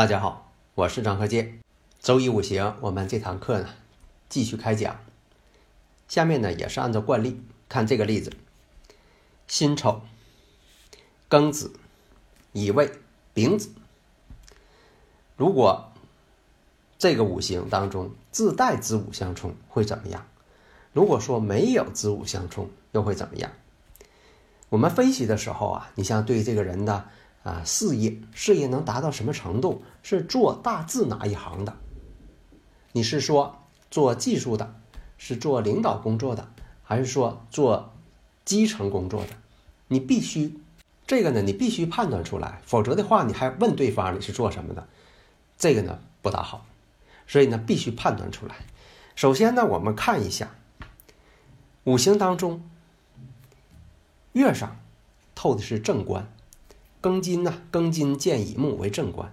大家好，我是张和建。周一五行，我们这堂课呢继续开讲。下面呢也是按照惯例看这个例子：辛丑、庚子、乙未、丙子。如果这个五行当中自带子午相冲，会怎么样？如果说没有子午相冲，又会怎么样？我们分析的时候啊，你像对这个人的。啊，事业事业能达到什么程度？是做大致哪一行的？你是说做技术的，是做领导工作的，还是说做基层工作的？你必须这个呢，你必须判断出来，否则的话，你还问对方你是做什么的，这个呢不大好。所以呢，必须判断出来。首先呢，我们看一下五行当中月上透的是正官。庚金呢？庚金见乙木为正官，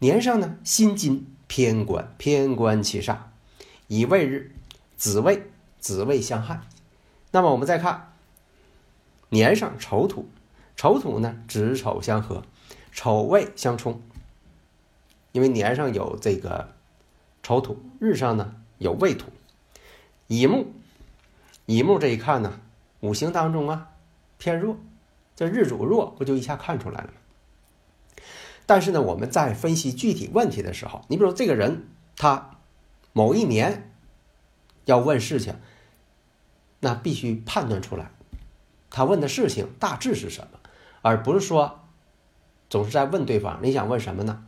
年上呢辛金偏官，偏官七煞，乙未日，子未，子未相害。那么我们再看年上丑土，丑土呢子丑相合，丑未相冲。因为年上有这个丑土，日上呢有未土，乙木，乙木这一看呢，五行当中啊偏弱。这日主弱，不就一下看出来了吗？但是呢，我们在分析具体问题的时候，你比如这个人，他某一年要问事情，那必须判断出来，他问的事情大致是什么，而不是说总是在问对方你想问什么呢？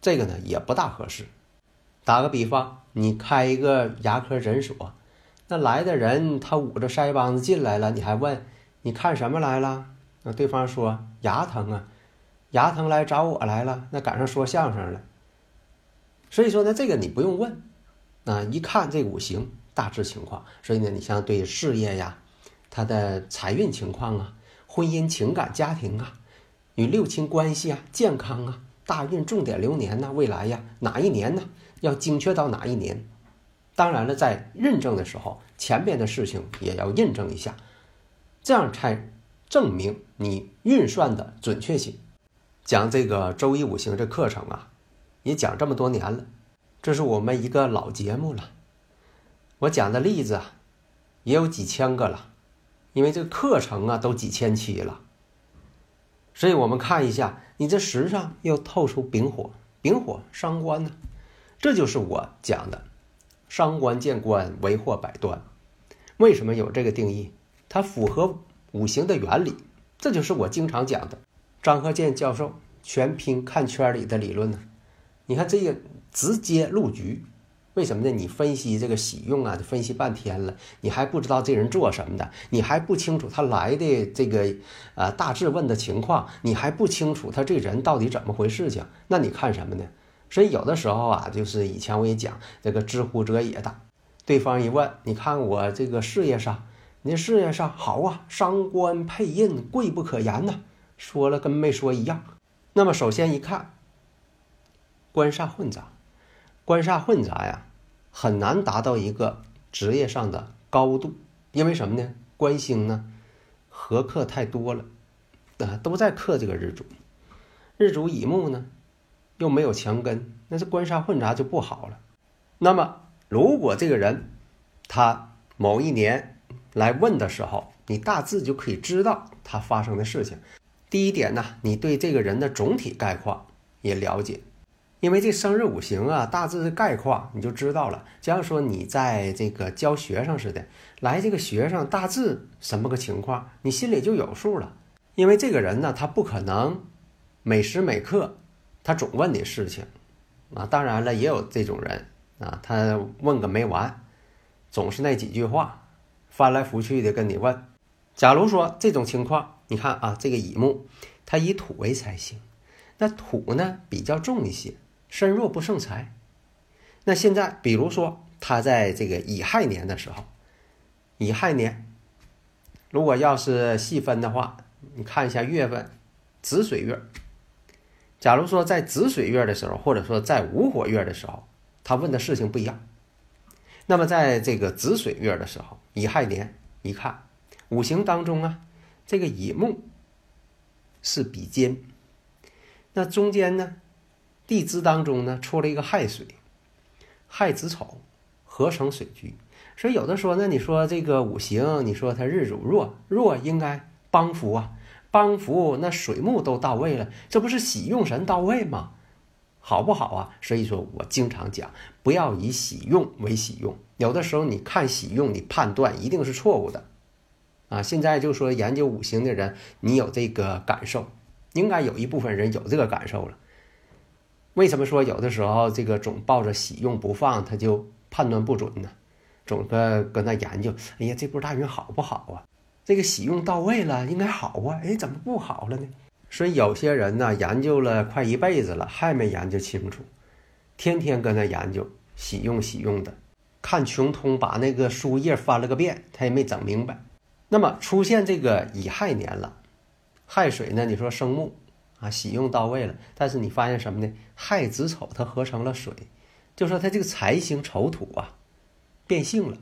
这个呢也不大合适。打个比方，你开一个牙科诊所，那来的人他捂着腮帮子进来了，你还问？你看什么来了？那对方说牙疼啊，牙疼来找我来了。那赶上说相声了，所以说呢，这个你不用问，啊，一看这五行大致情况。所以呢，你像对事业呀，他的财运情况啊，婚姻情感家庭啊，与六亲关系啊，健康啊，大运重点流年呐，未来呀，哪一年呢？要精确到哪一年？当然了，在认证的时候，前边的事情也要印证一下。这样才证明你运算的准确性。讲这个周一五行这课程啊，也讲这么多年了，这是我们一个老节目了。我讲的例子啊，也有几千个了，因为这个课程啊都几千期了。所以我们看一下，你这时上又透出丙火，丙火伤官呢，这就是我讲的伤官见官为祸百端。为什么有这个定义？它符合五行的原理，这就是我经常讲的张鹤健教授全拼看圈里的理论呢。你看这个直接入局，为什么呢？你分析这个喜用啊，分析半天了，你还不知道这人做什么的，你还不清楚他来的这个呃大致问的情况，你还不清楚他这人到底怎么回事情，那你看什么呢？所以有的时候啊，就是以前我也讲这个知乎者也的，对方一问，你看我这个事业上。你事业上好啊，伤官配印，贵不可言呐。说了跟没说一样。那么首先一看，官煞混杂，官煞混杂呀，很难达到一个职业上的高度。因为什么呢？官星呢，合克太多了，啊，都在克这个日主。日主乙木呢，又没有强根，那这官煞混杂就不好了。那么如果这个人他某一年，来问的时候，你大致就可以知道他发生的事情。第一点呢，你对这个人的总体概况也了解，因为这生日五行啊，大致的概况你就知道了。假如说你在这个教学生似的，来这个学生大致什么个情况，你心里就有数了。因为这个人呢，他不可能每时每刻他总问你事情啊。当然了，也有这种人啊，他问个没完，总是那几句话，翻来覆去的跟你问。假如说这种情况，你看啊，这个乙木，它以土为财星，那土呢比较重一些，身弱不胜财。那现在比如说他在这个乙亥年的时候，乙亥年，如果要是细分的话，你看一下月份，子水月。假如说在子水月的时候，或者说在午火月的时候，他问的事情不一样。那么在这个子水月的时候，乙亥年，一看五行当中啊，这个乙木是比肩，那中间呢，地支当中呢出了一个亥水，亥子丑合成水局，所以有的说，那你说这个五行，你说它日主弱，弱应该帮扶啊。帮扶那水木都到位了，这不是喜用神到位吗？好不好啊？所以说我经常讲，不要以喜用为喜用。有的时候你看喜用，你判断一定是错误的啊。现在就说研究五行的人，你有这个感受，应该有一部分人有这个感受了。为什么说有的时候这个总抱着喜用不放，他就判断不准呢？总搁搁那研究，哎呀，这波大运好不好啊？这个喜用到位了，应该好啊！哎，怎么不好了呢？所以有些人呢，研究了快一辈子了，还没研究清楚，天天跟那研究喜用喜用的，看穷通，把那个书页翻了个遍，他也没整明白。那么出现这个乙亥年了，亥水呢？你说生木啊，喜用到位了，但是你发现什么呢？亥子丑它合成了水，就说它这个财星丑土啊，变性了，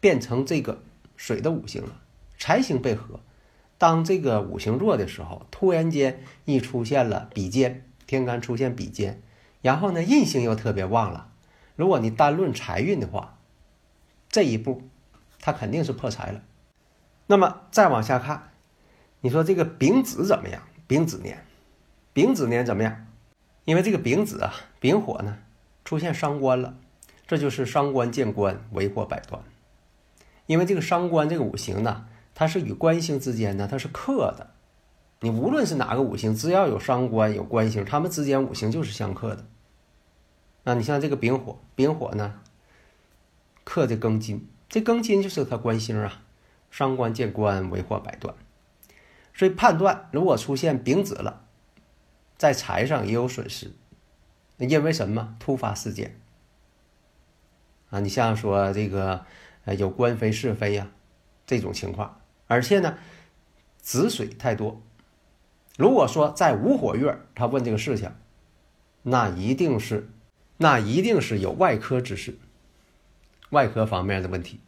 变成这个水的五行了。财星被合，当这个五行弱的时候，突然间一出现了比肩，天干出现比肩，然后呢印星又特别旺了。如果你单论财运的话，这一步他肯定是破财了。那么再往下看，你说这个丙子怎么样？丙子年，丙子年怎么样？因为这个丙子啊，丙火呢出现伤官了，这就是伤官见官，为祸百端。因为这个伤官这个五行呢。它是与官星之间呢，它是克的。你无论是哪个五行，只要有伤官有官星，它们之间五行就是相克的。那你像这个丙火，丙火呢克这庚金，这庚金就是它官星啊，伤官见官，为祸百端。所以判断，如果出现丙子了，在财上也有损失。因为什么？突发事件啊，你像说这个呃有官非是非呀，这种情况。而且呢，子水太多。如果说在午火月，他问这个事情，那一定是，那一定是有外科之事，外科方面的问题。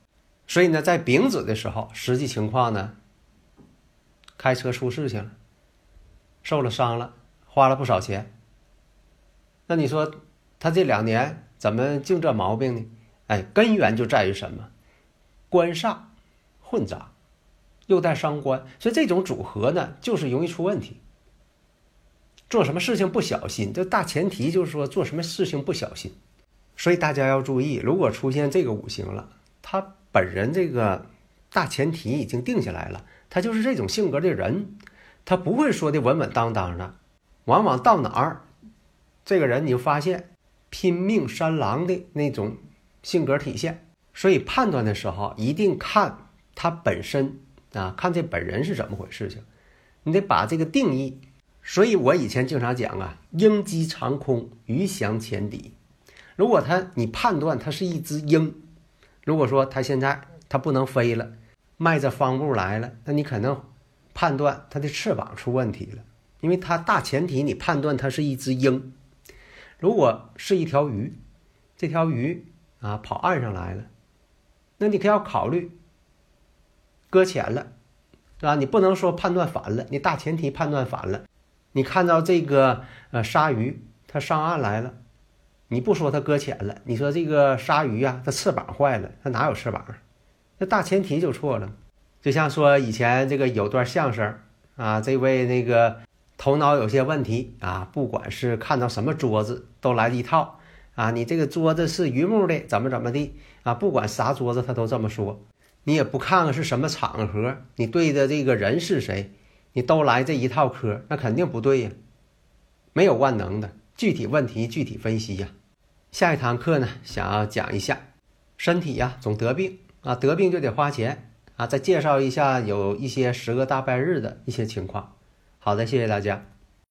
所以呢，在丙子的时候，实际情况呢，开车出事情了，受了伤了，花了不少钱。那你说他这两年怎么净这毛病呢？哎，根源就在于什么？官煞混杂。又带伤官，所以这种组合呢，就是容易出问题。做什么事情不小心，这大前提就是说做什么事情不小心。所以大家要注意，如果出现这个五行了，他本人这个大前提已经定下来了，他就是这种性格的人，他不会说的稳稳当当的，往往到哪儿，这个人你就发现拼命三郎的那种性格体现。所以判断的时候一定看他本身。啊，看这本人是怎么回事情，你得把这个定义。所以我以前经常讲啊，鹰击长空，鱼翔浅底。如果它你判断它是一只鹰，如果说它现在它不能飞了，迈着方步来了，那你可能判断它的翅膀出问题了，因为它大前提你判断它是一只鹰。如果是一条鱼，这条鱼啊跑岸上来了，那你可要考虑。搁浅了，是吧？你不能说判断反了，你大前提判断反了。你看到这个呃鲨鱼，它上岸来了，你不说它搁浅了，你说这个鲨鱼啊，它翅膀坏了，它哪有翅膀？那大前提就错了。就像说以前这个有段相声啊，这位那个头脑有些问题啊，不管是看到什么桌子都来一套啊，你这个桌子是榆木的，怎么怎么地啊？不管啥桌子，他都这么说。你也不看看是什么场合，你对的这个人是谁，你都来这一套嗑，那肯定不对呀，没有万能的，具体问题具体分析呀。下一堂课呢，想要讲一下身体呀总得病啊，得病就得花钱啊，再介绍一下有一些十个大拜日的一些情况。好的，谢谢大家。